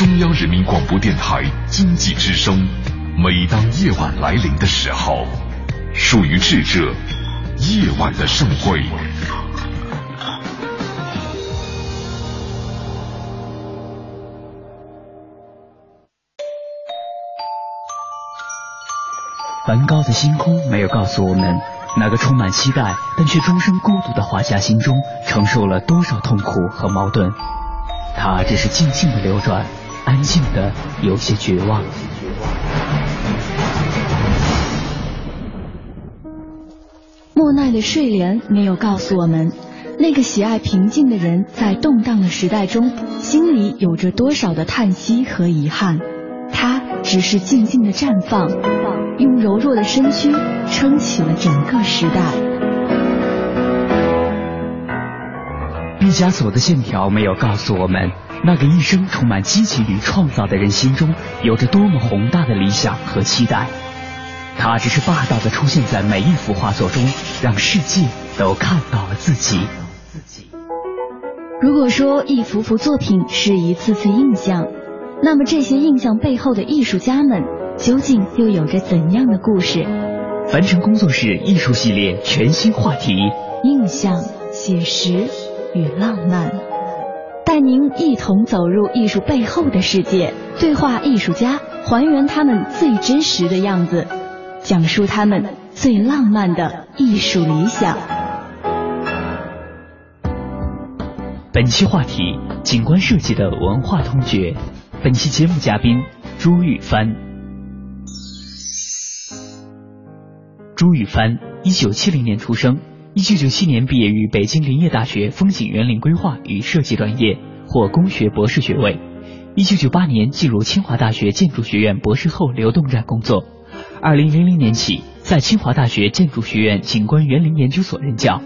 中央人民广播电台经济之声。每当夜晚来临的时候，属于智者夜晚的盛会。梵高的星空没有告诉我们，那个充满期待但却终生孤独的画家心中承受了多少痛苦和矛盾。他只是静静的流转，安静的有些绝望。莫奈的睡莲没有告诉我们，那个喜爱平静的人在动荡的时代中，心里有着多少的叹息和遗憾。他只是静静的绽放，用柔弱的身躯撑起了整个时代。毕加索的线条没有告诉我们，那个一生充满激情与创造的人心中有着多么宏大的理想和期待。他只是霸道的出现在每一幅画作中，让世界都看到了自己。如果说一幅幅作品是一次次印象，那么这些印象背后的艺术家们究竟又有着怎样的故事？凡尘工作室艺术系列全新话题：印象、写实与浪漫，带您一同走入艺术背后的世界，对话艺术家，还原他们最真实的样子，讲述他们最浪漫的艺术理想。本期话题：景观设计的文化通觉。本期节目嘉宾朱玉帆。朱玉帆，一九七零年出生，一九九七年毕业于北京林业大学风景园林规划与设计专业，获工学博士学位。一九九八年进入清华大学建筑学院博士后流动站工作。二零零零年起在清华大学建筑学院景观园林研究所任教。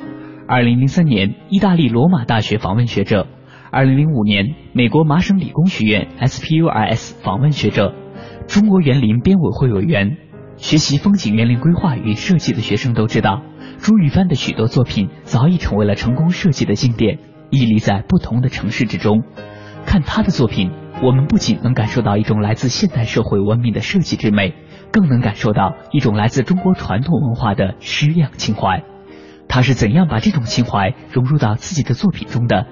二零零三年，意大利罗马大学访问学者。二零零五年，美国麻省理工学院 SPUIS 访问学者，中国园林编委会委员。学习风景园林规划与设计的学生都知道，朱玉帆的许多作品早已成为了成功设计的经典，屹立在不同的城市之中。看他的作品，我们不仅能感受到一种来自现代社会文明的设计之美，更能感受到一种来自中国传统文化的诗样情怀。他是怎样把这种情怀融入到自己的作品中的？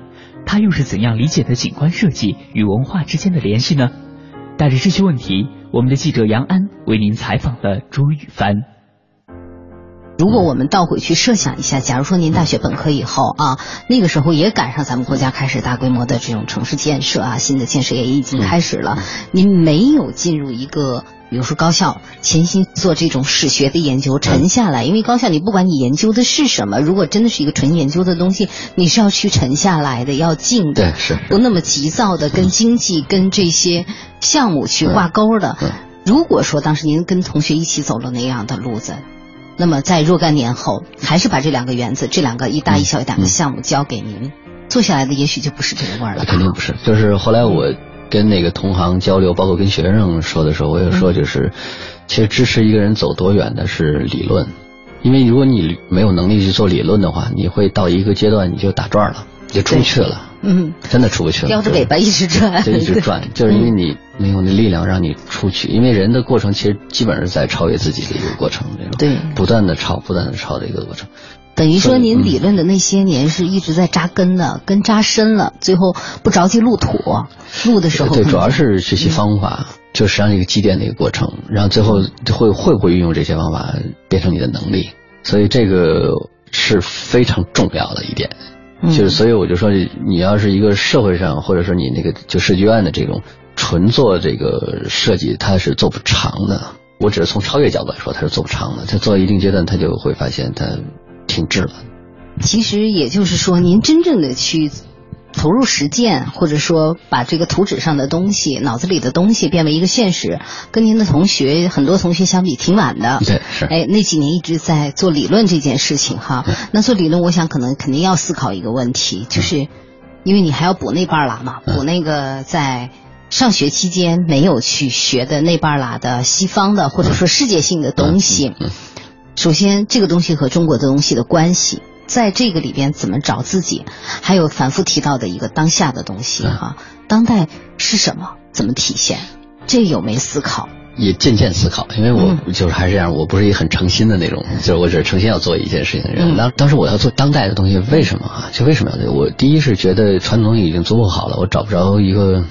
他又是怎样理解的景观设计与文化之间的联系呢？带着这些问题，我们的记者杨安为您采访了朱雨帆。如果我们倒回去设想一下，假如说您大学本科以后啊，那个时候也赶上咱们国家开始大规模的这种城市建设啊，新的建设也已经开始了，您没有进入一个。比如说高校潜心做这种史学的研究，沉下来，因为高校你不管你研究的是什么，如果真的是一个纯研究的东西，你是要去沉下来的，要静的，对，是不那么急躁的跟经济跟这些项目去挂钩的。如果说当时您跟同学一起走了那样的路子，那么在若干年后，还是把这两个园子、这两个一大一小两个项目交给您，做下来的也许就不是这个味儿了。肯定不是，就是后来我。跟那个同行交流，包括跟学生说的时候，我也说，就是其实支持一个人走多远的是理论，因为如果你没有能力去做理论的话，你会到一个阶段你就打转了，就出不去了，嗯，真的出不去了，叼着尾巴一直转，就一直转，就是因为你没有那力量让你出去，因为人的过程其实基本上是在超越自己的一个过程，这种对，不断的超，不断的超的一个过程。等于说，您理论的那些年是一直在扎根的，根扎深了，最后不着急入土，入的时候。对，主要是学习方法，就实际上一个积淀的一个过程，然后最后会会不会运用这些方法变成你的能力，所以这个是非常重要的一点，就是所以我就说，你要是一个社会上或者说你那个就设计院的这种纯做这个设计，它是做不长的。我只是从超越角度来说，它是做不长的。它做到一定阶段，它就会发现它。停滞了。其实也就是说，您真正的去投入实践，或者说把这个图纸上的东西、脑子里的东西变为一个现实，跟您的同学很多同学相比挺晚的。对，是。哎，那几年一直在做理论这件事情哈。那做理论，我想可能肯定要思考一个问题，就是因为你还要补那半拉嘛，补那个在上学期间没有去学的那半拉的西方的或者说世界性的东西。首先，这个东西和中国的东西的关系在这个里边怎么找自己，还有反复提到的一个当下的东西哈，当代是什么，怎么体现，这有没思考？也渐渐思考，因为我就是还是这样，我不是一个很诚心的那种，就是我只是诚心要做一件事情的人。当当时我要做当代的东西，为什么啊？就为什么要做？我第一是觉得传统已经足够好了，我找不着一个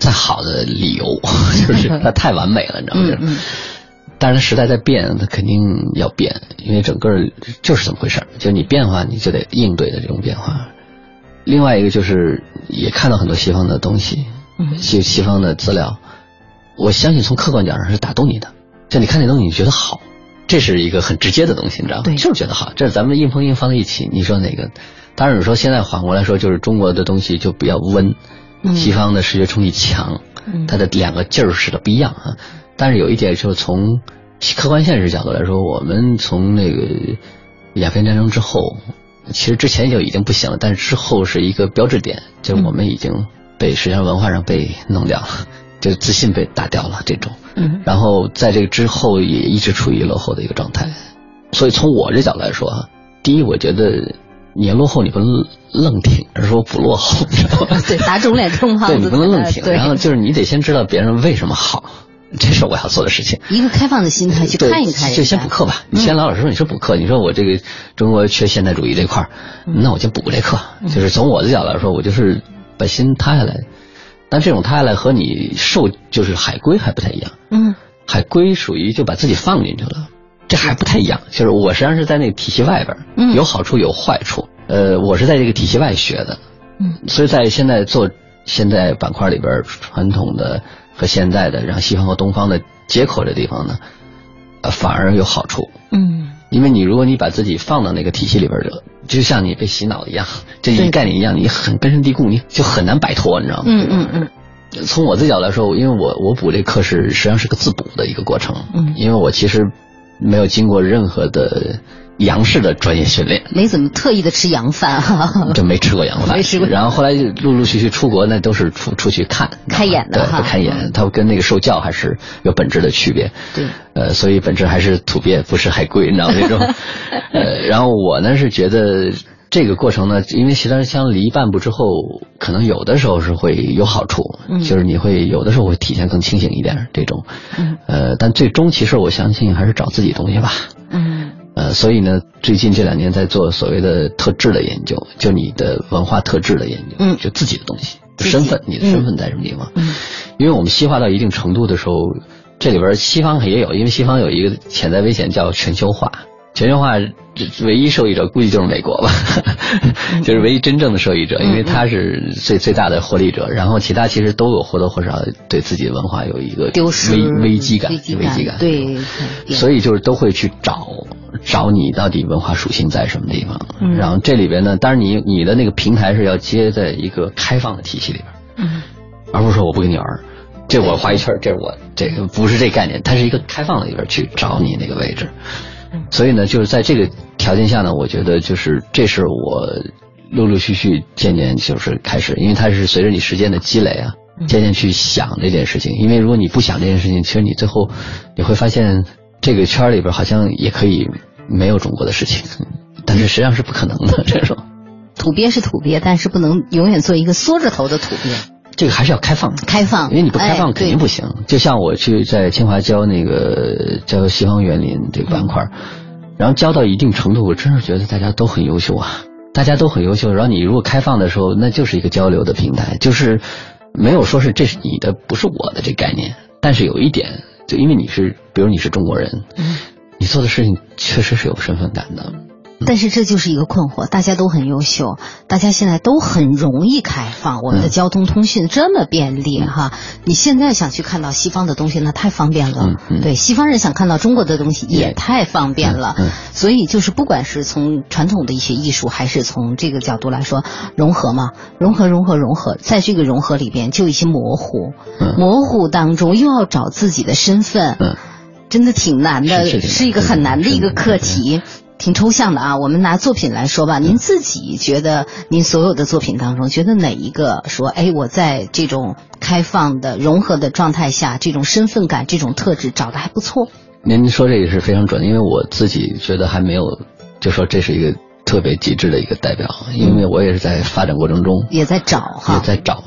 再好的理由，就是 它太完美了，你知道吗？嗯。但是时代在变，它肯定要变，因为整个就是这么回事儿，就你变化，你就得应对的这种变化。另外一个就是也看到很多西方的东西，西西方的资料。我相信从客观角上是打动你的，就你看那东西你觉得好，这是一个很直接的东西，你知道吗？对，就是觉得好。这是咱们硬碰硬放在一起，你说哪个？当然你说现在反过来说，就是中国的东西就比较温，西方的视觉冲击强，它的两个劲儿使的不一样啊。但是有一点就是从客观现实角度来说，我们从那个鸦片战争之后，其实之前就已经不行了，但是之后是一个标志点，就是我们已经被实际上文化上被弄掉了。就自信被打掉了，这种，嗯，然后在这个之后也一直处于落后的一个状态，所以从我这角度来说啊，第一，我觉得你要落后，你不能愣挺，而是说不落后，知道吗？对，打肿脸充胖子，对你不能愣挺，然后就是你得先知道别人为什么好，这是我要做的事情。一个开放的心态去看一看，就先补课吧。你先老老实实，你说补课，你说我这个中国缺现代主义这块儿，那我就补这课。就是从我的角度来说，我就是把心塌下来。但这种塌下来和你受就是海归还不太一样。嗯，海归属于就把自己放进去了，这还不太一样。就是我实际上是在那个体系外边，嗯，有好处有坏处。呃，我是在这个体系外学的，嗯，所以在现在做现在板块里边传统的和现在的，然后西方和东方的接口的地方呢，呃，反而有好处。嗯，因为你如果你把自己放到那个体系里边就就像你被洗脑一样，这一概念一样，你很根深蒂固，你就很难摆脱，你知道吗？嗯嗯嗯。从我自己角度来说，因为我我补这课是实际上是个自补的一个过程，嗯，因为我其实没有经过任何的。洋式的专业训练，没怎么特意的吃洋饭哈，就没吃过洋饭，没吃过。然后后来就陆陆续续出国，那都是出出去看 开眼的哈，开眼。他跟那个受教还是有本质的区别。对，呃，所以本质还是土鳖，不是海归，你知道那种。呃，然后我呢是觉得这个过程呢，因为实际上离半步之后，可能有的时候是会有好处，就是你会有的时候会体现更清醒一点这种。嗯。呃，但最终其实我相信还是找自己东西吧。嗯。呃，所以呢，最近这两年在做所谓的特质的研究，就你的文化特质的研究，嗯，就自己的东西，身份，你的身份在什么地方？嗯，因为我们西化到一定程度的时候，这里边西方也有，因为西方有一个潜在危险叫全球化。全球化唯一受益者估计就是美国吧，就是唯一真正的受益者，因为他是最最大的获利者。然后其他其实都有或多或少对自己的文化有一个丢失危危机感，危机感。对，所以就是都会去找找你到底文化属性在什么地方。然后这里边呢，当然你你的那个平台是要接在一个开放的体系里边，嗯，而不是说我不跟你玩，这我画一圈，这是我这个不是这概念，它是一个开放的里边去找你那个位置。所以呢，就是在这个条件下呢，我觉得就是这是我陆陆续续渐渐就是开始，因为它是随着你时间的积累啊，渐渐去想这件事情。因为如果你不想这件事情，其实你最后你会发现这个圈里边好像也可以没有中国的事情，但是实际上是不可能的这种。土鳖是土鳖，但是不能永远做一个缩着头的土鳖。这个还是要开放，开放，因为你不开放肯定不行。就像我去在清华教那个教西方园林这个板块，然后教到一定程度，我真是觉得大家都很优秀啊，大家都很优秀。然后你如果开放的时候，那就是一个交流的平台，就是没有说是这是你的，不是我的这概念。但是有一点，就因为你是，比如你是中国人，你做的事情确实是有身份感的。但是这就是一个困惑，大家都很优秀，大家现在都很容易开放，我们的交通通讯这么便利哈。你现在想去看到西方的东西，那太方便了。对，西方人想看到中国的东西也太方便了。所以就是不管是从传统的一些艺术，还是从这个角度来说，融合嘛，融合融合融合，在这个融合里边就一些模糊，模糊当中又要找自己的身份，真的挺难的，是一个很难的一个课题。挺抽象的啊，我们拿作品来说吧。您自己觉得，您所有的作品当中，觉得哪一个说，哎，我在这种开放的、融合的状态下，这种身份感、这种特质找的还不错？您说这个是非常准，因为我自己觉得还没有，就说这是一个特别极致的一个代表，因为我也是在发展过程中也在找哈，也在找。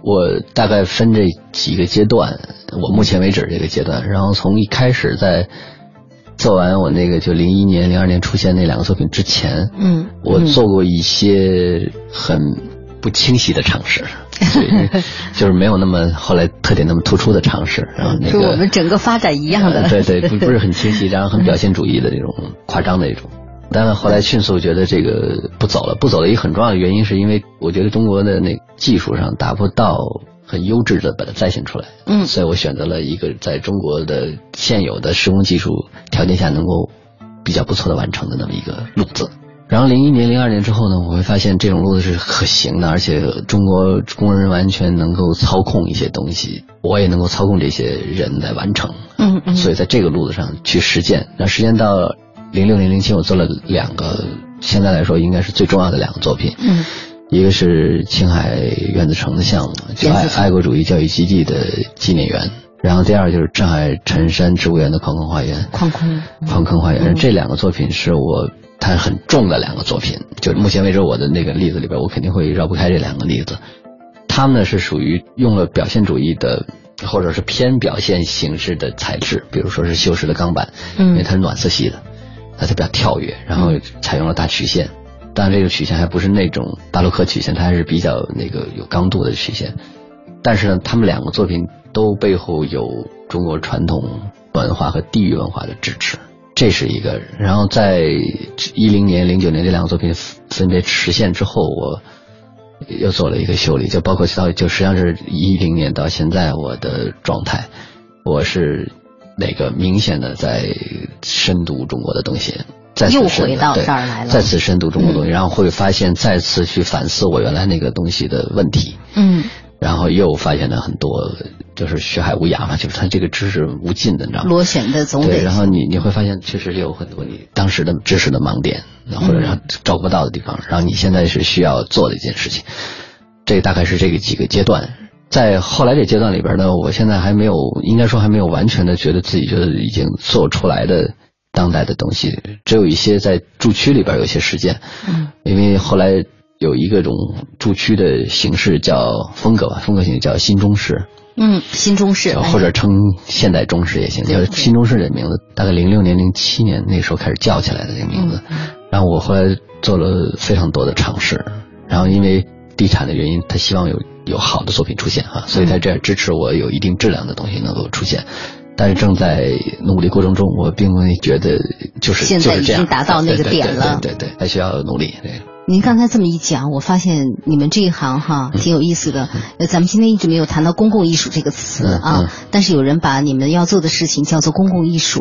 我大概分这几个阶段，我目前为止这个阶段，然后从一开始在做完我那个就零一年、零二年出现那两个作品之前，嗯，我做过一些很不清晰的尝试，所以就是没有那么后来特点那么突出的尝试，然后那个是我们整个发展一样的，对对，不不是很清晰，然后很表现主义的这种夸张的一种。但是后来迅速觉得这个不走了，不走了一个很重要的原因是因为我觉得中国的那技术上达不到很优质的把它再现出来，嗯所以我选择了一个在中国的现有的施工技术条件下能够比较不错的完成的那么一个路子。然后零一年、零二年之后呢，我会发现这种路子是可行的，而且中国工人完全能够操控一些东西，我也能够操控这些人来完成。嗯嗯，所以在这个路子上去实践。那实践到零六年、零七，我做了两个，现在来说应该是最重要的两个作品。嗯，一个是青海原子城的项目，就爱爱国主义教育基地的纪念园。然后第二就是镇海辰山植物园的矿坑花园。矿坑，矿坑花园、嗯这两个作品是我它很重的两个作品，就是目前为止我的那个例子里边，我肯定会绕不开这两个例子。他们呢是属于用了表现主义的，或者是偏表现形式的材质，比如说是锈蚀的钢板，因为嗯它是暖色系的，它它比较跳跃，然后采用了大曲线，当然这个曲线还不是那种巴洛克曲线，它还是比较那个有刚度的曲线。但是呢，他们两个作品都背后有中国传统文化和地域文化的支持，这是一个。然后在一零年、零九年这两个作品分别实现之后，我又做了一个修理，就包括到就实际上是一零年到现在我的状态，我是那个明显的在深读中国的东西。再次又回到这儿来了再次深读中国东西，然后会发现再次去反思我原来那个东西的问题，嗯然后又发现了很多，就是学海无涯嘛，就是它这个知识无尽的，你知道吗？螺旋的总对，得然后你你会发现，确实有很多你当时的知识的盲点，或者让照顾不到的地方，然后你现在是需要做的一件事情。这大概是这个几个阶段，在后来这阶段里边呢，我现在还没有，应该说还没有完全的觉得自己觉得已经做出来的当代的东西，只有一些在驻区里边有一些实践，嗯因为后来有一个种驻区的形式叫风格吧，风格型叫新中式，嗯，新中式或者称现代中式也行，叫新中式这名字，大概零六年、零七年那时候开始叫起来的这个名字。然后我后来做了非常多的尝试，然后因为地产的原因，他希望有有好的作品出现哈，所以他这样支持我有一定质量的东西能够出现。但是正在努力过程中，我并没觉得就是现在已经达到那个点了对对还需要努力。对。您刚才这么一讲，我发现你们这一行哈挺有意思的。呃，咱们今天一直没有谈到公共艺术这个词嗯啊嗯，但是有人把你们要做的事情叫做公共艺术。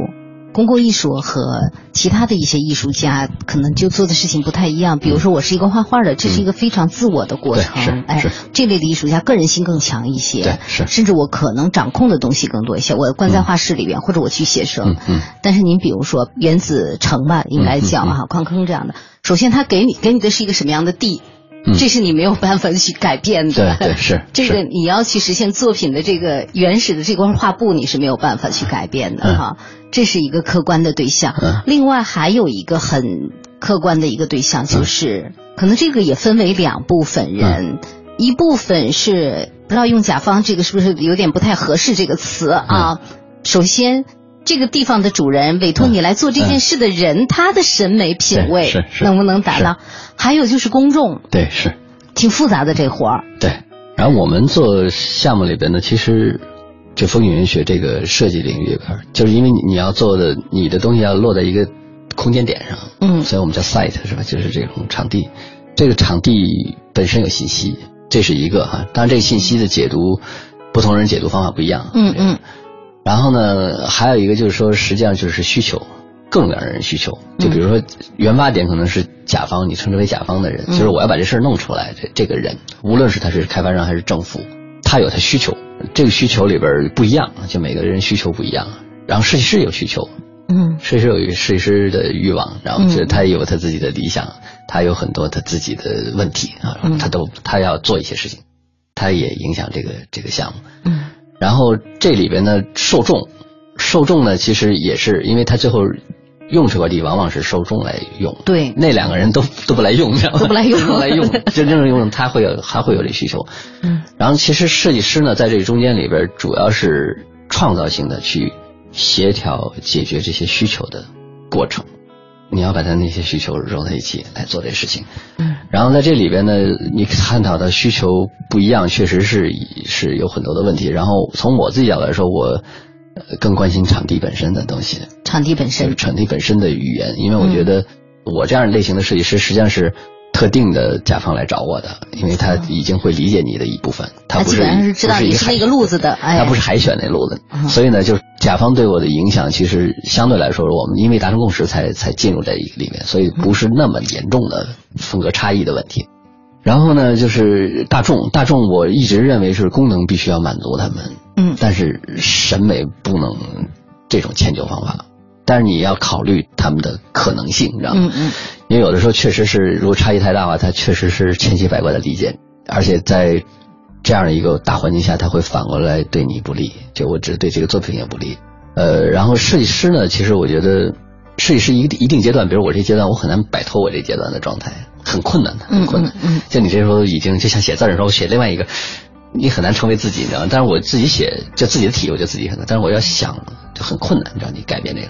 公共艺术和其他的一些艺术家可能就做的事情不太一样。比如说，我是一个画画的，这是一个非常自我的过对程。是哎，这类的艺术家个人性更强一些，对是甚至我可能掌控的东西更多一些。我关在画室里边，或者我去写生。嗯嗯但是您比如说原子城吧，应该叫啊，矿坑这样的，首先他给你给你的是一个什么样的地？嗯这是你没有办法去改变的。对对是 这个你要去实现作品的这个原始的这块画布，你是没有办法去改变的嗯哈。这是一个客观的对象。嗯另外还有一个很客观的一个对象，就是、可能这个也分为两部分人，一部分是不知道用甲方这个是不是有点不太合适这个词啊？首先。这个地方的主人委托你来做这件事的人，他的审美品味对是是能不能达到？还有就是公众，对是。挺复杂的这活儿。对，然后我们做项目里边呢，其实就风景文学这个设计领域里边，就是因为你你要做的你的东西要落在一个空间点上，嗯所以我们叫 site 是吧？就是这种场地，这个场地本身有信息，这是一个哈。当然，这个信息的解读，不同人解读方法不一样。嗯嗯然后呢，还有一个就是说，实际上就是需求，各种各样的人需求。就比如说，原发点可能是甲方，你称之为甲方的人，就是我要把这事儿弄出来，这这个人，无论是他是开发商还是政府，他有他需求，这个需求里边不一样，就每个人需求不一样。然后设计师有需求，嗯设计师有设计师的欲望，然后就是他也有他自己的理想，他有很多他自己的问题啊，他都他要做一些事情，他也影响这个这个项目。嗯然后这里边呢，受众，受众呢，其实也是因为他最后用这块地往往是受众来用，对，那两个人都都不来用，都不来用，不来用，真正用他会有还会有这需求。嗯，然后其实设计师呢，在这中间里边，主要是创造性的去协调解决这些需求的过程。你要把他那些需求揉在一起来做这事情。嗯，然后在这里边呢，你探讨的需求不一样，确实是是有很多的问题。然后从我自己角度来说，我。更关心场地本身的东西，场地本身，场地本身的语言，因为我觉得我这样类型的设计师实际上是特定的甲方来找我的，因为他已经会理解你的一部分，他不是是知道你是那个路子的，他不是海选那路子，所以呢，就是甲方对我的影响其实相对来说，我们因为达成共识才才进入这一个里面，所以不是那么严重的风格差异的问题。然后呢，就是大众，大众我一直认为是功能必须要满足他们，嗯，但是审美不能这种迁就方法，但是你要考虑他们的可能性，你知道吗？嗯嗯，因为有的时候确实是，如果差异太大的话，它确实是千奇百怪的理解，而且在这样的一个大环境下，他会反过来对你不利，就我只对这个作品也不利。呃，然后设计师呢，其实我觉得设计师一一定阶段，比如我这阶段，我很难摆脱我这阶段的状态。很困难的，很困难。嗯，像你这时候已经就像写字的时候，写另外一个，你很难成为自己，你知道吗？但是我自己写就自己的体，我觉得自己很难。但是我要想就很困难，你知道，你改变这个。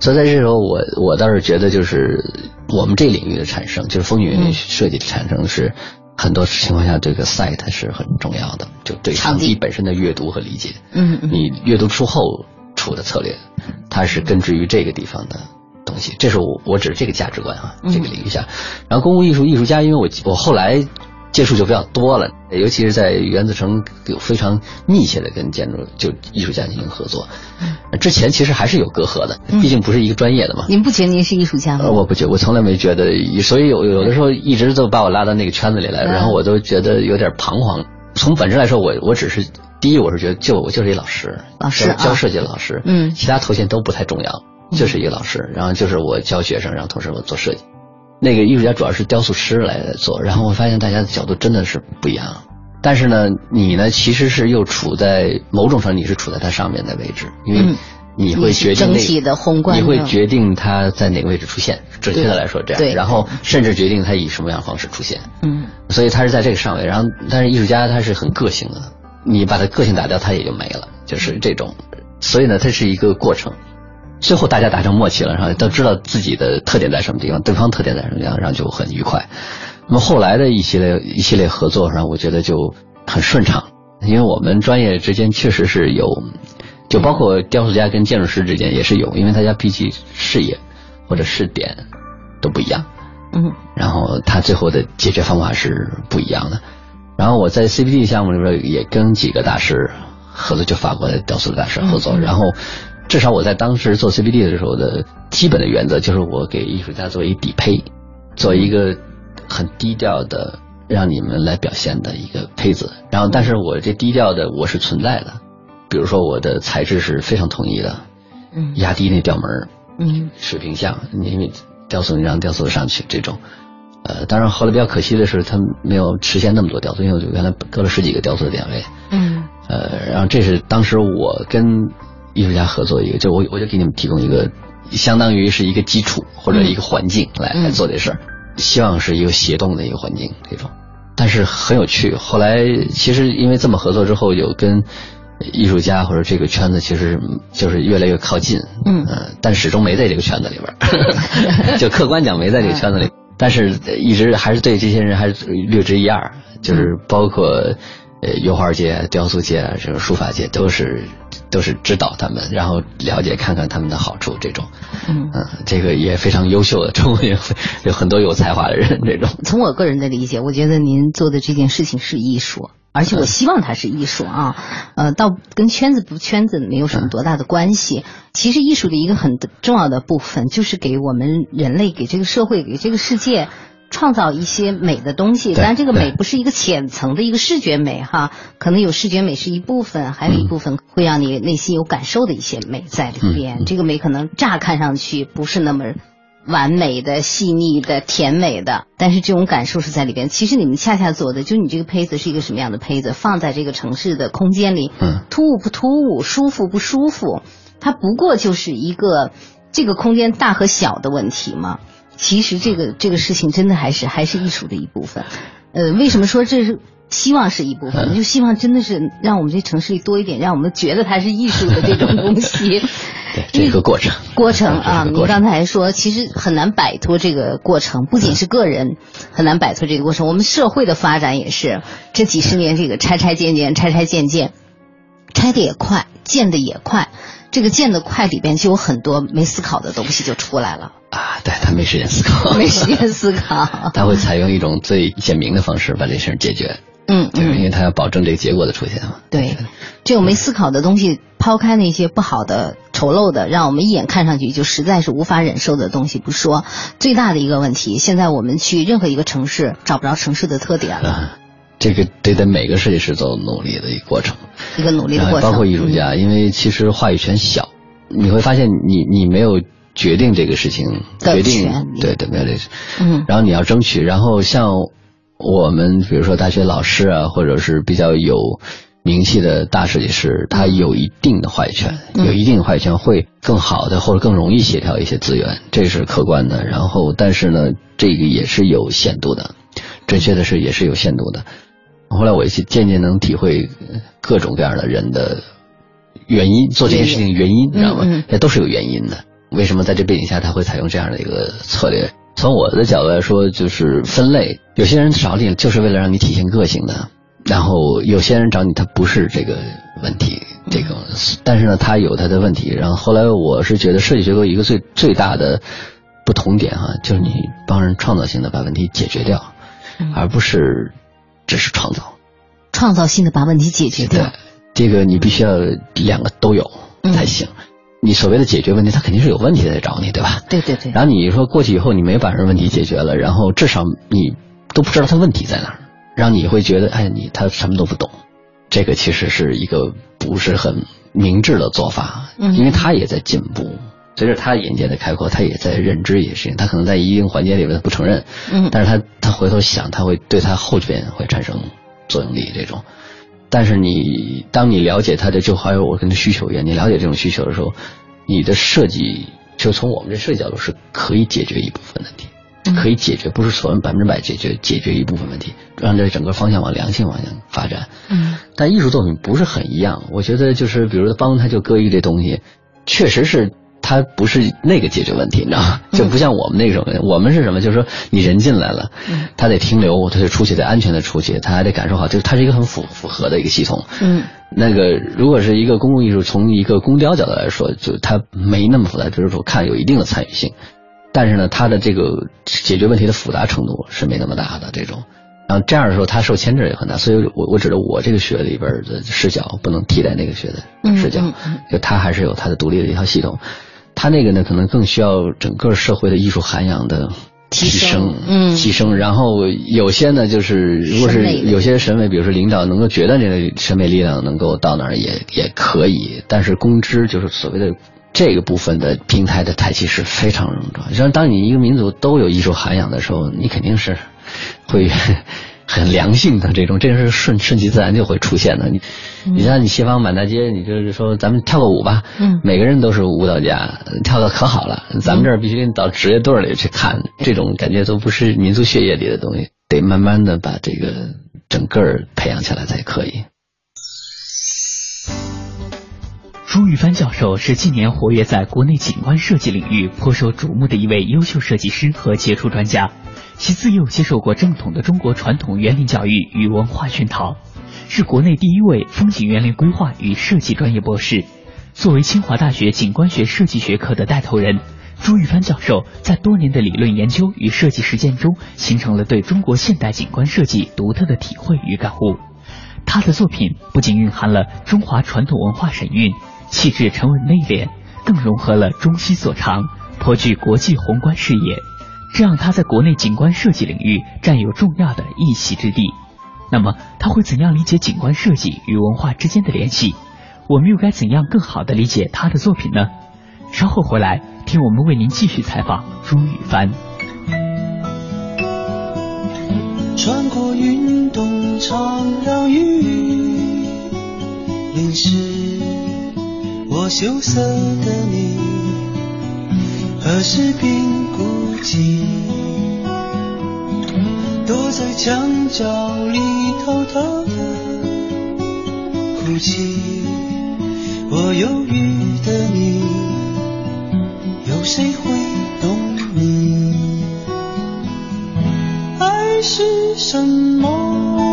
所以在这时候，我我倒是觉得，就是我们这领域的产生，就是风云设计的产生，是很多情况下这个 site 是很重要的，就对场地本身的阅读和理解。嗯嗯。你阅读出后出的策略，它是根植于这个地方的。东西，这是我我指这个价值观啊，这个领域下，然后公共艺术艺术家，因为我我后来接触就比较多了，尤其是在原子城有非常密切的跟建筑就艺术家进行合作，之前其实还是有隔阂的，毕竟不是一个专业的嘛。您不觉得您是艺术家吗？我不觉，我从来没觉得，所以有有的时候一直都把我拉到那个圈子里来，然后我都觉得有点彷徨。从本质来说，我我只是第一，我是觉得就我就是一老师，老师教设计的老师，嗯，其他头衔都不太重要。就是一个老师，然后就是我教学生，然后同时我做设计。那个艺术家主要是雕塑师来做，然后我发现大家的角度真的是不一样。但是呢，你呢其实是又处在某种上，你是处在它上面的位置，因为你会决定整体的宏观，你会决定它在哪个位置出现。准确的来说，这样，然后甚至决定它以什么样方式出现。嗯，所以他是在这个上位。然后，但是艺术家他是很个性的，你把他个性打掉，他也就没了，就是这种。所以呢，它是一个过程。最后大家达成默契了，然后都知道自己的特点在什么地方，对方特点在什么地方，然后就很愉快。那么后来的一系列一系列合作上，我觉得就很顺畅，因为我们专业之间确实是有，就包括雕塑家跟建筑师之间也是有，因为大家毕竟视野或者视点都不一样，嗯，然后他最后的解决方法是不一样的。然后我在 CBD 项目里边也跟几个大师合作，就法国的雕塑大师合作，然后。至少我在当时做 CBD 的时候的基本的原则就是，我给艺术家做一底胚，做一个很低调的让你们来表现的一个胚子。然后，但是我这低调的我是存在的，比如说我的材质是非常统一的，嗯，压低那吊门，嗯，水平向，因为雕塑你让雕塑上去这种，呃，当然后来比较可惜的是，他没有实现那么多雕塑，因为我原来搁了十几个雕塑的点位，嗯，呃，然后这是当时我跟。艺术家合作一个，就我我就给你们提供一个，相当于是一个基础或者一个环境来来做这事儿，希望是一个协动的一个环境这种，但是很有趣。后来其实因为这么合作之后，有跟艺术家或者这个圈子其实就是越来越靠近，嗯，但始终没在这个圈子里边，就客观讲没在这个圈子里，但是一直还是对这些人还是略知一二，就是包括呃油画界、雕塑界、这个书法界都是。都是指导他们，然后了解看看他们的好处，这种，嗯，这个也非常优秀的，中国也有很多有才华的人，这种。从我个人的理解，我觉得您做的这件事情是艺术，而且我希望它是艺术啊，呃，倒跟圈子不圈子没有什么多大的关系。其实艺术的一个很重要的部分，就是给我们人类、给这个社会、给这个世界。创造一些美的东西，但这个美不是一个浅层的一个视觉美哈，可能有视觉美是一部分，还有一部分会让你内心有感受的一些美在里边。这个美可能乍看上去不是那么完美的、细腻的、甜美的，但是这种感受是在里边。其实你们恰恰做的，就你这个胚子是一个什么样的胚子，放在这个城市的空间里，突兀不突兀，舒服不舒服，它不过就是一个。这个空间大和小的问题吗？其实这个这个事情真的还是还是艺术的一部分。呃，为什么说这是希望是一部分？就希望真的是让我们这城市里多一点，让我们觉得它是艺术的这种东西。对，这个过程。过程啊，您刚才说，其实很难摆脱这个过程，不仅是个人很难摆脱这个过程，我们社会的发展也是这几十年这个拆拆建建，拆拆建建，拆的也快，建的也快。这个建的快里边就有很多没思考的东西就出来了啊！对他没时间思考，没时间思考，他会采用一种最简明的方式把这事儿解决。嗯，对，因为他要保证这个结果的出现嘛。对，这种没思考的东西，抛开那些不好的、丑陋的，让我们一眼看上去就实在是无法忍受的东西不说，最大的一个问题，现在我们去任何一个城市找不着城市的特点了。这个得得每个设计师都努力的一个过程，一个努力的过程，包括艺术家，因为其实话语权小，你会发现你你没有决定这个事情，决定对对没有这个，嗯，然后你要争取，然后像我们比如说大学老师啊，或者是比较有名气的大设计师，他有一定的话语权，有一定的话语权会更好的或者更容易协调一些资源，这是客观的。然后但是呢，这个也是有限度的，准确的是也是有限度的。后来我渐渐能体会各种各样的人的原因，做这件事情原因，你知道吗？也都是有原因的。为什么在这背景下他会采用这样的一个策略？从我的角度来说，就是分类。有些人找你就是为了让你体现个性的，然后有些人找你他不是这个问题，这个，但是呢，他有他的问题。然后后来我是觉得设计结构一个最最大的不同点哈，就是你帮人创造性的把问题解决掉，而不是。只是创造，创造性的把问题解决掉。这个你必须要两个都有才行。你所谓的解决问题，他肯定是有问题在找你，对吧？对对对。然后你说过去以后你没把人问题解决了，然后至少你都不知道他问题在哪儿，让你会觉得哎你他什么都不懂。这个其实是一个不是很明智的做法，因为他也在进步。随着他眼界的开阔，他也在认知一些事情。他可能在一定环节里面他不承认，嗯，但是他他回头想，他会对他后边会产生作用力。这种，但是你当你了解他的，就好像我跟他需求一样，你了解这种需求的时候，你的设计就从我们这设计角度是可以解决一部分问题，可以解决，不是所谓百分之百解决，解决一部分问题，让这整个方向往良性方向发展。嗯，但艺术作品不是很一样，我觉得就是比如帮他就割一这东西，确实是。他不是那个解决问题，你知道吗？就不像我们那种，我们是什么？就是说你人进来了，他得停留，他得出去，得安全的出去，他还得感受好，就是它是一个很符符合的一个系统。嗯，那个如果是一个公共艺术，从一个公雕角度来说，就它没那么复杂，就是说看有一定的参与性，但是呢，它的这个解决问题的复杂程度是没那么大的这种。然后这样的时候，他受牵制也很大，所以我我指的我这个学里边的视角不能替代那个学的视角，就他还是有他的独立的一套系统。他那个呢，可能更需要整个社会的艺术涵养的提升，嗯，提升。然后有些呢，就是如果是有些审美，比如说领导能够觉得这个审美力量能够到那儿，也也可以。但是公知就是所谓的这个部分的平台的台气是非常重要。像当你一个民族都有艺术涵养的时候，你肯定是会。很良性的这种，这是顺顺其自然就会出现的。你，你像你西方满大街，你就是说咱们跳个舞吧，嗯，每个人都是舞蹈家，跳的可好了。咱们这儿必须到职业队里去看，这种感觉都不是民族血液里的东西，得慢慢的把这个整个培养起来才可以。朱玉帆教授是近年活跃在国内景观设计领域颇受瞩目的一位优秀设计师和杰出专家。其自幼接受过正统的中国传统园林教育与文化熏陶，是国内第一位风景园林规划与设计专业博士。作为清华大学景观学设计学科的带头人，朱玉帆教授在多年的理论研究与设计实践中，形成了对中国现代景观设计独特的体会与感悟。他的作品不仅蕴含了中华传统文化神韵，气质沉稳内敛，更融合了中西所长，颇具国际宏观视野。这让他在国内景观设计领域占有重要的一席之地。那么，他会怎样理解景观设计与文化之间的联系？我们又该怎样更好的理解他的作品呢？稍后回来听我们为您继续采访朱雨帆。穿过云动长让雨淋湿我羞涩的你。何时变孤寂？躲在墙角里偷偷的哭泣。我忧郁的你，有谁会懂你？爱是什么？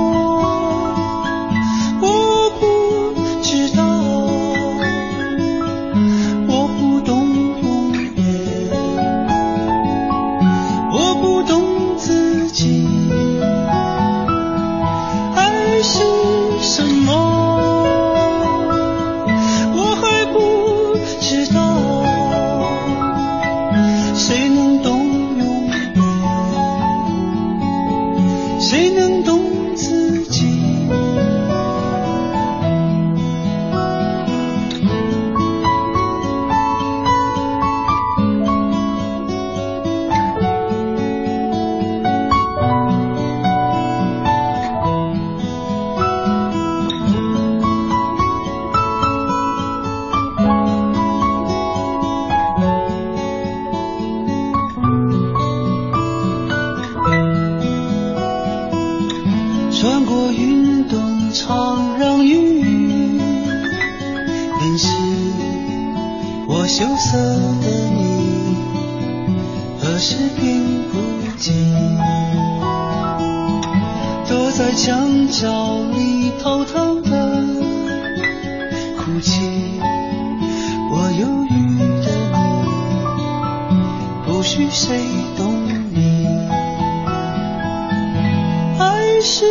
是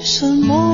什么？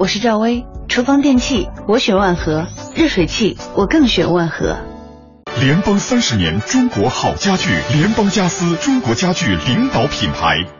我是赵薇。厨房电器我选万和，热水器我更选万和。联邦三十年，中国好家具，联邦家私，中国家具领导品牌。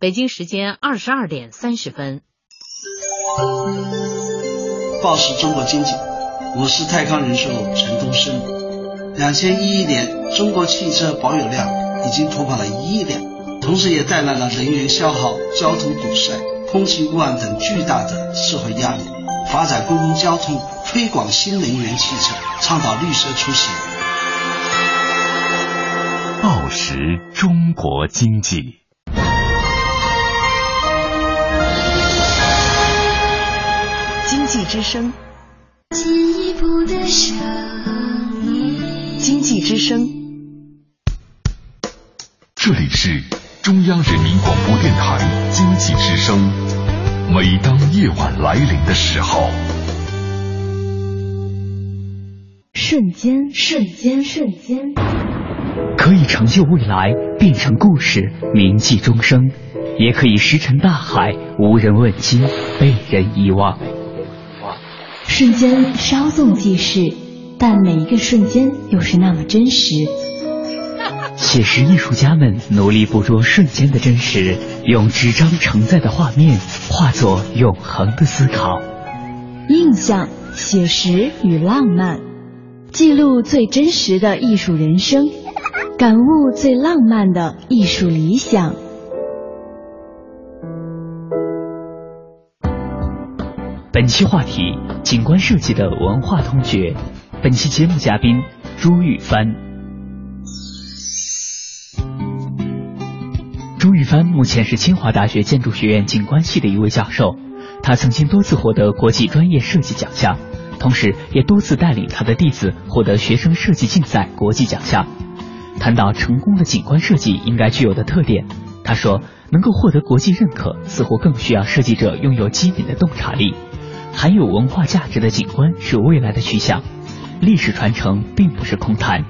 北京时间二十二点三十分。报时中国经济，我是泰康人寿陈东升。两千一一年，中国汽车保有量已经突破了一亿辆，同时也带来了人员消耗、交通堵塞、空气污染等巨大的社会压力。发展公共交通，推广新能源汽车，倡导绿色出行。报时中国经济。济之声，进一步的声音经济之声，这里是中央人民广播电台经济之声。每当夜晚来临的时候，瞬间，瞬间，瞬间。可以成就未来，变成故事，铭记终生；也可以石沉大海，无人问津，被人遗忘。瞬间稍纵即逝，但每一个瞬间又是那么真实。写实艺术家们努力捕捉瞬间的真实，用纸张承载的画面化作永恒的思考。印象、写实与浪漫，记录最真实的艺术人生，感悟最浪漫的艺术理想。本期话题：景观设计的文化通诀。本期节目嘉宾朱玉帆。朱玉帆目前是清华大学建筑学院景观系的一位教授，他曾经多次获得国际专业设计奖项，同时也多次带领他的弟子获得学生设计竞赛国际奖项。谈到成功的景观设计应该具有的特点，他说，能够获得国际认可，似乎更需要设计者拥有机敏的洞察力。含有文化价值的景观是未来的趋向，历史传承并不是空谈。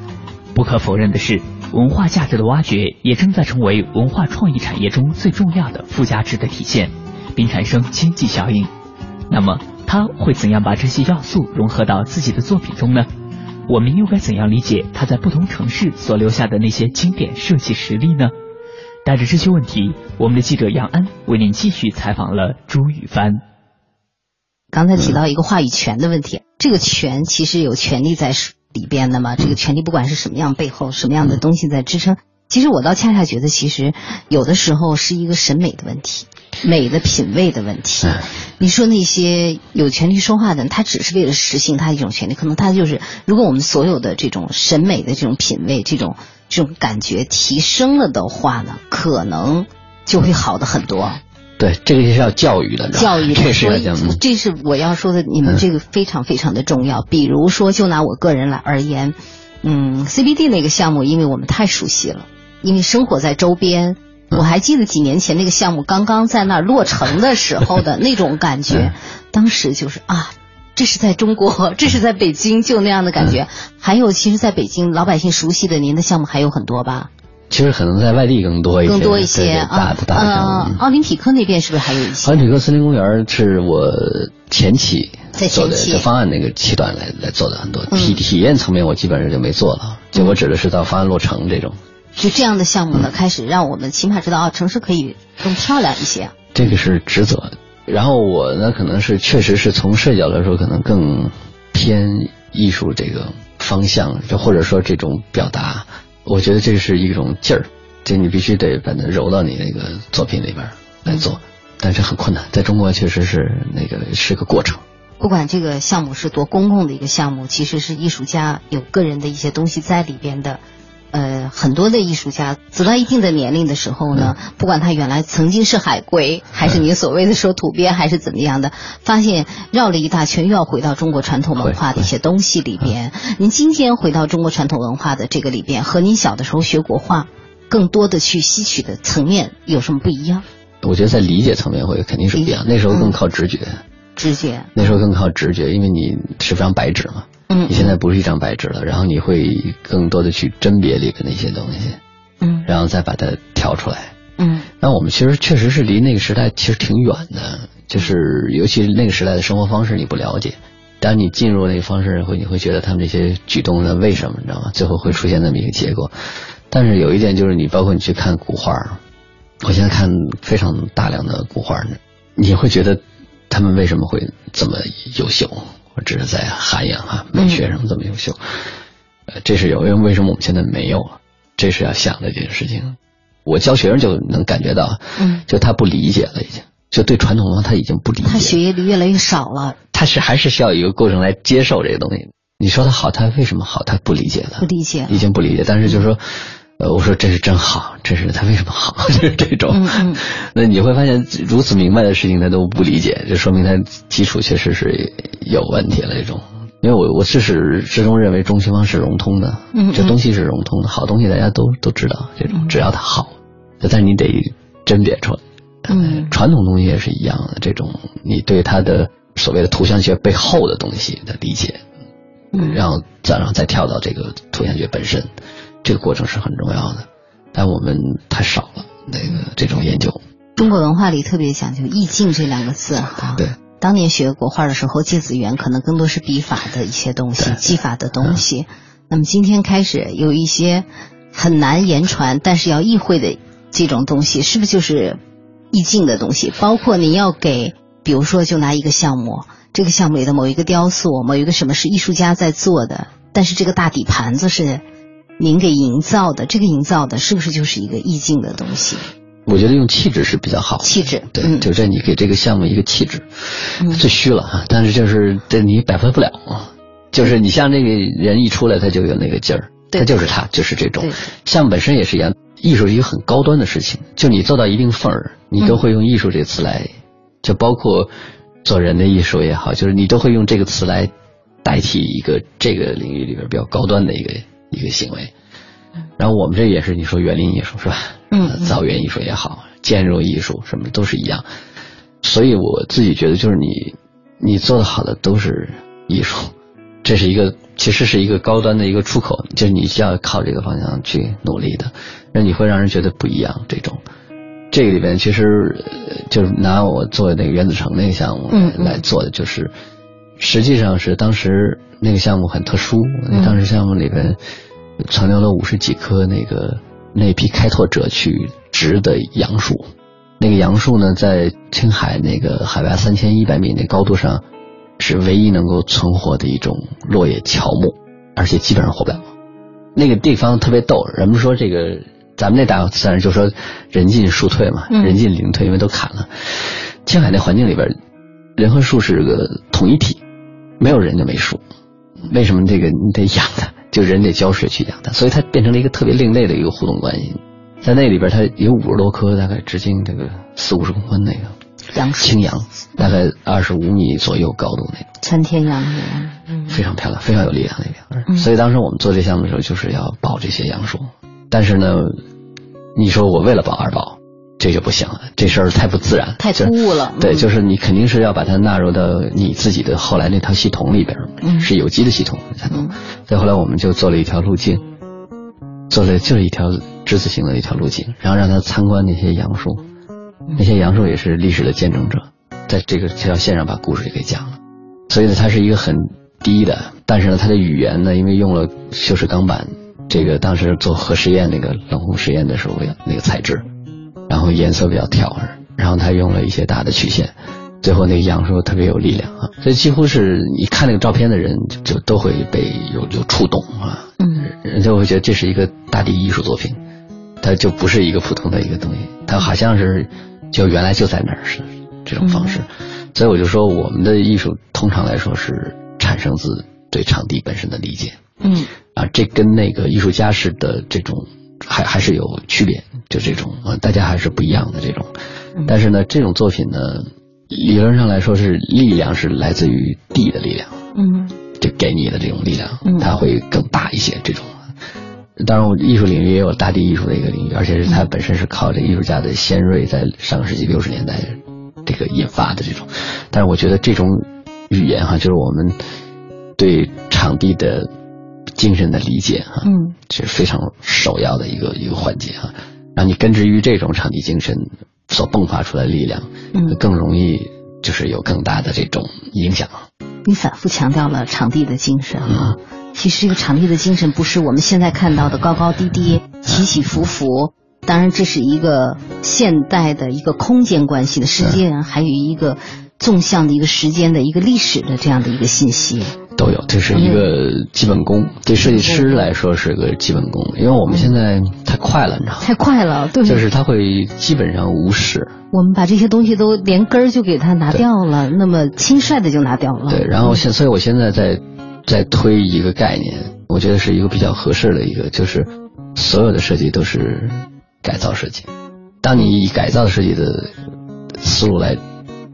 不可否认的是。文化价值的挖掘也正在成为文化创意产业中最重要的附加值的体现，并产生经济效应。那么，他会怎样把这些要素融合到自己的作品中呢？我们又该怎样理解他在不同城市所留下的那些经典设计实例呢？带着这些问题，我们的记者杨安为您继续采访了朱雨帆。刚才提到一个话语权的问题，这个权其实有权利在。里边的嘛，这个权利不管是什么样，背后什么样的东西在支撑。其实我倒恰恰觉得，其实有的时候是一个审美的问题，美的品味的问题。你说那些有权利说话的人，他只是为了实行他一种权利，可能他就是，如果我们所有的这种审美的这种品味、这种这种感觉提升了的话呢，可能就会好的很多。对，这个是要教育的，教育的，所以这是我要说的，你们这个非常非常的重要。比如说，就拿我个人来而言，嗯，CBD 那个项目，因为我们太熟悉了，因为生活在周边，我还记得几年前那个项目刚刚在那儿落成的时候的那种感觉，当时就是啊，这是在中国，这是在北京，就那样的感觉。还有，其实在北京老百姓熟悉的您的项目还有很多吧。其实可能在外地更多一些，更多一些啊。呃，奥林匹克那边是不是还有一些？奥林匹克森林公园是我前期做的这方案那个期段来来做的很多体体验层面，我基本上就没做了。就我指的是到方案落成这种。就这样的项目呢，开始让我们起码知道啊，城市可以更漂亮一些。这个是职责。然后我呢，可能是确实是从视角来说，可能更偏艺术这个方向，就或者说这种表达。我觉得这是一种劲儿，这你必须得把它揉到你那个作品里边来做，但是很困难，在中国确实是那个是个过程。不管这个项目是多公共的一个项目，其实是艺术家有个人的一些东西在里边的。呃，很多的艺术家走到一定的年龄的时候呢，不管他原来曾经是海归，还是您所谓的说土鳖，还是怎么样的，发现绕了一大圈，又要回到中国传统文化的一些东西里边。您今天回到中国传统文化的这个里边，和您小的时候学国画，更多的去吸取的层面有什么不一样？我觉得在理解层面会肯定是不一样。那时候更靠直觉，直觉。那时候更靠直觉，因为你是张白纸嘛。嗯，你现在不是一张白纸了，然后你会更多的去甄别里边的一些东西，嗯，然后再把它挑出来，嗯。那我们其实确实是离那个时代其实挺远的，就是尤其是那个时代的生活方式你不了解，当你进入那个方式会，你会觉得他们这些举动的为什么你知道吗？最后会出现那么一个结果。但是有一点就是，你包括你去看古画，我现在看非常大量的古画，你会觉得他们为什么会这么优秀？只是在涵养啊，没学生这么优秀，呃，这是有，因为为什么我们现在没有了？这是要想的这件事情。我教学生就能感觉到，嗯，就他不理解了，已经就对传统文化他已经不理解，他血液里越来越少了。他是还是需要一个过程来接受这个东西。你说他好，他为什么好？他不理解了，不理解，已经不理解。但是就是说。呃，我说这是真好，这是他为什么好？就是这种，那你会发现如此明白的事情他都不理解，这说明他基础确实是有问题了。这种，因为我我自始至终认为中西方是融通的，这东西是融通的，好东西大家都都知道，这种只要它好，但是你得甄别出来。嗯，传统东西也是一样的，这种你对它的所谓的图像学背后的东西的理解，嗯，然后再然后再跳到这个图像学本身。这个过程是很重要的，但我们太少了那个这种研究。中国文化里特别讲究意境这两个字哈。对。当年学国画的时候，芥子园可能更多是笔法的一些东西，技法的东西。那么今天开始有一些很难言传，但是要意会的这种东西，是不是就是意境的东西？包括你要给，比如说就拿一个项目，这个项目里的某一个雕塑，某一个什么是艺术家在做的，但是这个大底盘子是您给营造的，这个营造的是不是就是一个意境的东西？我觉得用气质是比较好。气质，对，就这你给这个项目一个气质，最虚了哈，但是就是这你摆脱不了啊。就是你像这个人一出来，他就有那个劲儿，他就是他，就是这种。项目本身也是一样，艺术是一个很高端的事情，就你做到一定份儿，你都会用艺术这个词来，就包括做人的艺术也好，就是你都会用这个词来代替一个这个领域里边比较高端的一个一个行为。然后我们这也是你说园林艺术是吧？嗯，造园艺术也好，建筑艺术什么都是一样。所以我自己觉得，就是你你做的好的都是艺术，这是一个其实是一个高端的一个出口，就是你需要靠这个方向去努力的，那你会让人觉得不一样。这种这个里边其实就是拿我做那个原子城那个项目来做的，就是实际上是当时那个项目很特殊，那当时项目里边。存留了五十几棵那个那批开拓者去植的杨树，那个杨树呢，在青海那个海拔三千一百米那高度上，是唯一能够存活的一种落叶乔木，而且基本上活不了。那个地方特别逗，人们说这个咱们那大自然就说人进树退嘛，人进林退，因为都砍了。青海那环境里边，人和树是个统一体，没有人就没树。为什么这个你得养它？就人得浇水去养它，所以它变成了一个特别另类的一个互动关系。在那里边，它有五十多棵，大概直径这个四五十公分那个杨树青杨，大概二十五米左右高度那个参天杨树，非常漂亮，非常有力量那边。所以当时我们做这项目的时候，就是要保这些杨树。但是呢，你说我为了保而保。这就不行了，这事儿太不自然，太突兀了。对，就是你肯定是要把它纳入到你自己的后来那套系统里边，是有机的系统才能。再后来我们就做了一条路径，做了就是一条之字形的一条路径，然后让他参观那些杨树，那些杨树也是历史的见证者，在这个这条线上把故事给讲了。所以呢，它是一个很低的，但是呢，它的语言呢，因为用了锈蚀钢板，这个当时做核实验那个冷冻实验的时候那个材质。然后颜色比较挑，然后他用了一些大的曲线，最后那个杨树特别有力量啊，所以几乎是你看那个照片的人就都会被有有触动啊，嗯，人就会觉得这是一个大地艺术作品，它就不是一个普通的一个东西，它好像是就原来就在那儿是这种方式，所以我就说我们的艺术通常来说是产生自对场地本身的理解，嗯，啊，这跟那个艺术家式的这种。还还是有区别，就这种啊，大家还是不一样的这种。但是呢，这种作品呢，理论上来说是力量是来自于地的力量，嗯，就给你的这种力量，它会更大一些。这种，当然，我艺术领域也有大地艺术的一个领域，而且是它本身是靠这艺术家的先锐，在上个世纪六十年代这个引发的这种。但是我觉得这种语言哈，就是我们对场地的。精神的理解哈，嗯，是非常首要的一个一个环节哈，让你根植于这种场地精神所迸发出来的力量，嗯，更容易就是有更大的这种影响。你反复强调了场地的精神啊，其实这个场地的精神不是我们现在看到的高高低低、起起伏伏，当然这是一个现代的一个空间关系的世界，还有一个纵向的一个时间的一个历史的这样的一个信息。都有，这是一个基本功，对设计师来说是个基本功，因为我们现在太快了，你知道吗？太快了，对，就是他会基本上无视。我们把这些东西都连根儿就给它拿掉了，那么轻率的就拿掉了。对，然后现，所以我现在在在推一个概念，我觉得是一个比较合适的一个，就是所有的设计都是改造设计。当你以改造设计的思路来。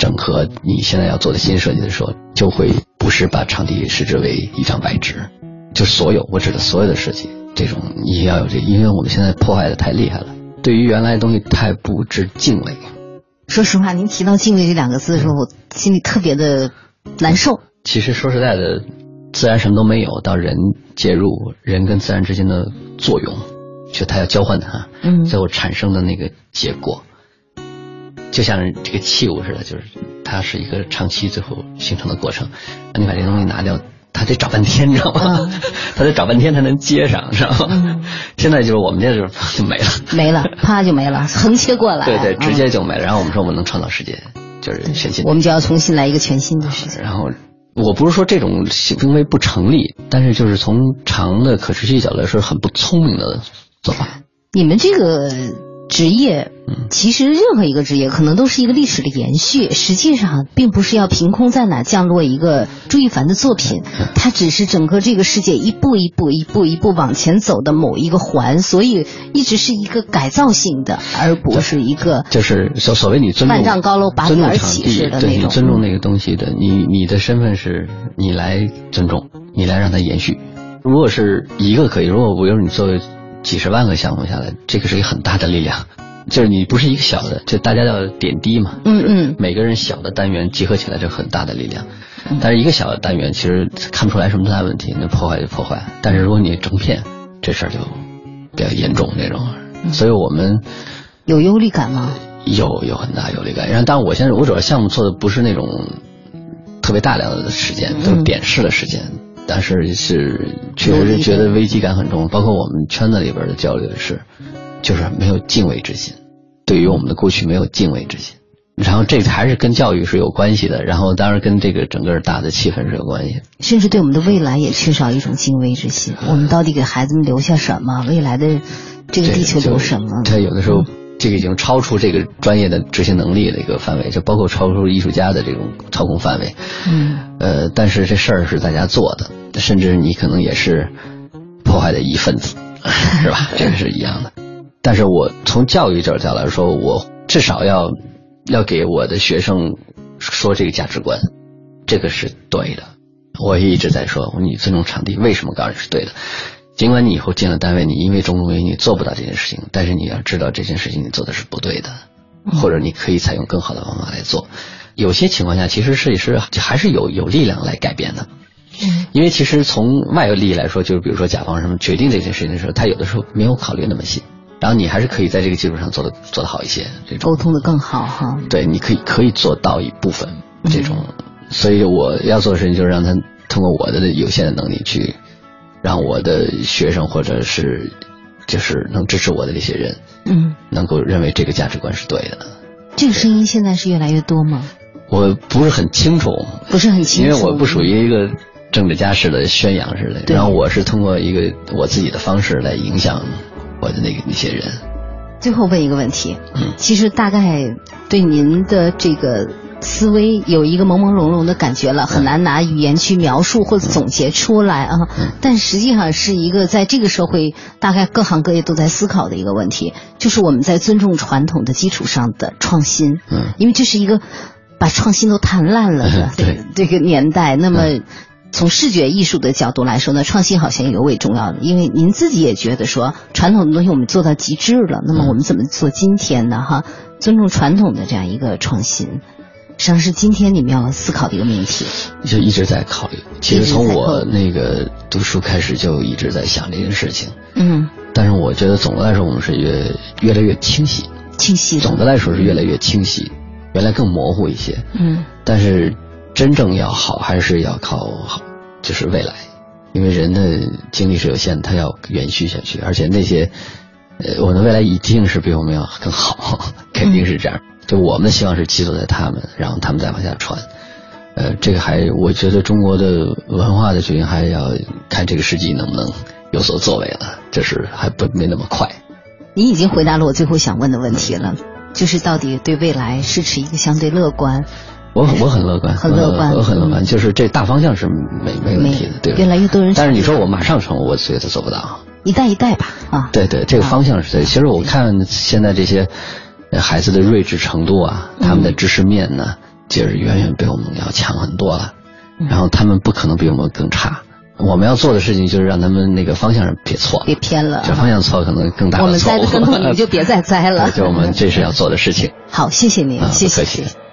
整合你现在要做的新设计的时候，就会不是把场地视之为一张白纸，就所有我指的所有的设计，这种你要有这，因为我们现在破坏的太厉害了，对于原来的东西太不知敬畏。说实话，您提到敬畏这两个字的时候，我心里特别的难受。其实说实在的，自然什么都没有，到人介入，人跟自然之间的作用，就它要交换它，嗯最后产生的那个结果，就像这个器物似的，就是它是一个长期最后形成的过程。那你把这东西拿掉，它得找半天，你知道吗？它得找半天才能接上，知道吗？嗯现在就是我们这就是就没了，没了，啪就没了，横切过来，对对，嗯直接就没了。然后我们说我们能创造世界，就是全新。我们就要重新来一个全新的世界。然后我不是说这种行为不成立，但是就是从长的可持续角度来说，很不聪明的做法。你们这个职业，嗯其实任何一个职业可能都是一个历史的延续，实际上并不是要凭空在哪降落一个朱一凡的作品，嗯它只是整个这个世界一步一步、一步一步往前走的某一个环，所以一直是一个改造性的，而不是一个就是所所谓你尊重万丈高楼拔地而起似的那种。尊重那个东西的，你你的身份是你来尊重，你来让它延续。如果是一个可以，如果比如你做几十万个项目下来，这个是一个很大的力量。就是你不是一个小的，就大家要点滴嘛。嗯嗯，每个人小的单元集合起来就很大的力量，嗯但是一个小的单元其实看不出来什么大问题，那破坏就破坏。但是如果你整片，这事儿就比较严重那种。嗯所以我们有忧虑感吗？有有很大忧虑感。然后，当然我现在我主要项目做的不是那种特别大量的时间，都是点式的时间。但是是确实是觉得危机感很重，包括我们圈子里边的交流也是，就是没有敬畏之心，对于我们的过去没有敬畏之心。然后这个还是跟教育是有关系的，然后当然跟这个整个大的气氛是有关系。甚至对我们的未来也缺少一种敬畏之心。我们到底给孩子们留下什么？未来的这个地球留什么？他有的时候这个已经超出这个专业的执行能力的一个范围，就包括超出艺术家的这种操控范围。嗯，呃，但是这事儿是大家做的，甚至你可能也是破坏的一份子，是吧？这个是一样的。但是我从教育这角度来说，我至少要要给我的学生说这个价值观，这个是对的。我也一直在说，你尊重场地，为什么告诉你是对的？尽管你以后进了单位，你因为种种原因你做不到这件事情，但是你要知道这件事情你做的是不对的，或者你可以采用更好的方法来做。有些情况下，其实设计师还是有有力量来改变的。嗯，因为其实从外部利益来说，就是比如说甲方什么决定这件事情的时候，他有的时候没有考虑那么细，然后你还是可以在这个基础上做的做得好一些。这种沟通的更好哈。对，你可以可以做到一部分这种，所以我要做的事情就是让他通过我的有限的能力去，让我的学生或者是就是能支持我的这些人，嗯，能够认为这个价值观是对的。这个声音现在是越来越多吗？我不是很清楚，不是很清楚，因为我不属于一个政治家式的宣扬似的，然后我是通过一个我自己的方式来影响我的那个那些人。最后问一个问题，嗯，其实大概对您的这个思维有一个朦朦胧胧的感觉了，很难拿语言去描述或者总结出来啊。嗯、但实际上是一个在这个社会大概各行各业都在思考的一个问题，就是我们在尊重传统的基础上的创新。嗯，因为这是一个把创新都谈烂了的 对这个年代，那么。嗯从视觉艺术的角度来说呢，创新好像尤为重要的，因为您自己也觉得说传统的东西我们做到极致了，那么我们怎么做今天呢？哈，尊重传统的这样一个创新，实上是今天你们要思考的一个命题。就一直在考虑，其实从我那个读书开始就一直在想这件事情。嗯，但是我觉得总的来说，我们是越越来越清晰，清晰。总的来说是越来越清晰，原来更模糊一些。嗯，但是。真正要好，还是要靠就是未来，因为人的精力是有限，他要延续下去，而且那些呃，我的未来一定是比我们要更好，肯定是这样。就我们的希望是寄托在他们，然后他们再往下传。呃，这个还我觉得中国的文化的决定还要看这个世纪能不能有所作为了，就是还不没那么快。你已经回答了我最后想问的问题了，就是到底对未来是持一个相对乐观。我我很乐观，很乐观，我很乐观，就是这大方向是没没问题的，对。越来越多人，但是你说我马上成，我觉得做不到。一代一代吧，啊。对对，这个方向是对。其实我看现在这些孩子的睿智程度啊，他们的知识面呢，就是远远比我们要强很多了。然后他们不可能比我们更差。我们要做的事情就是让他们那个方向上别错，别偏了。这方向错可能更大的错。我们栽的跟头，你们就别再栽了。就我们这是要做的事情。好，谢谢您，啊、谢谢。谢谢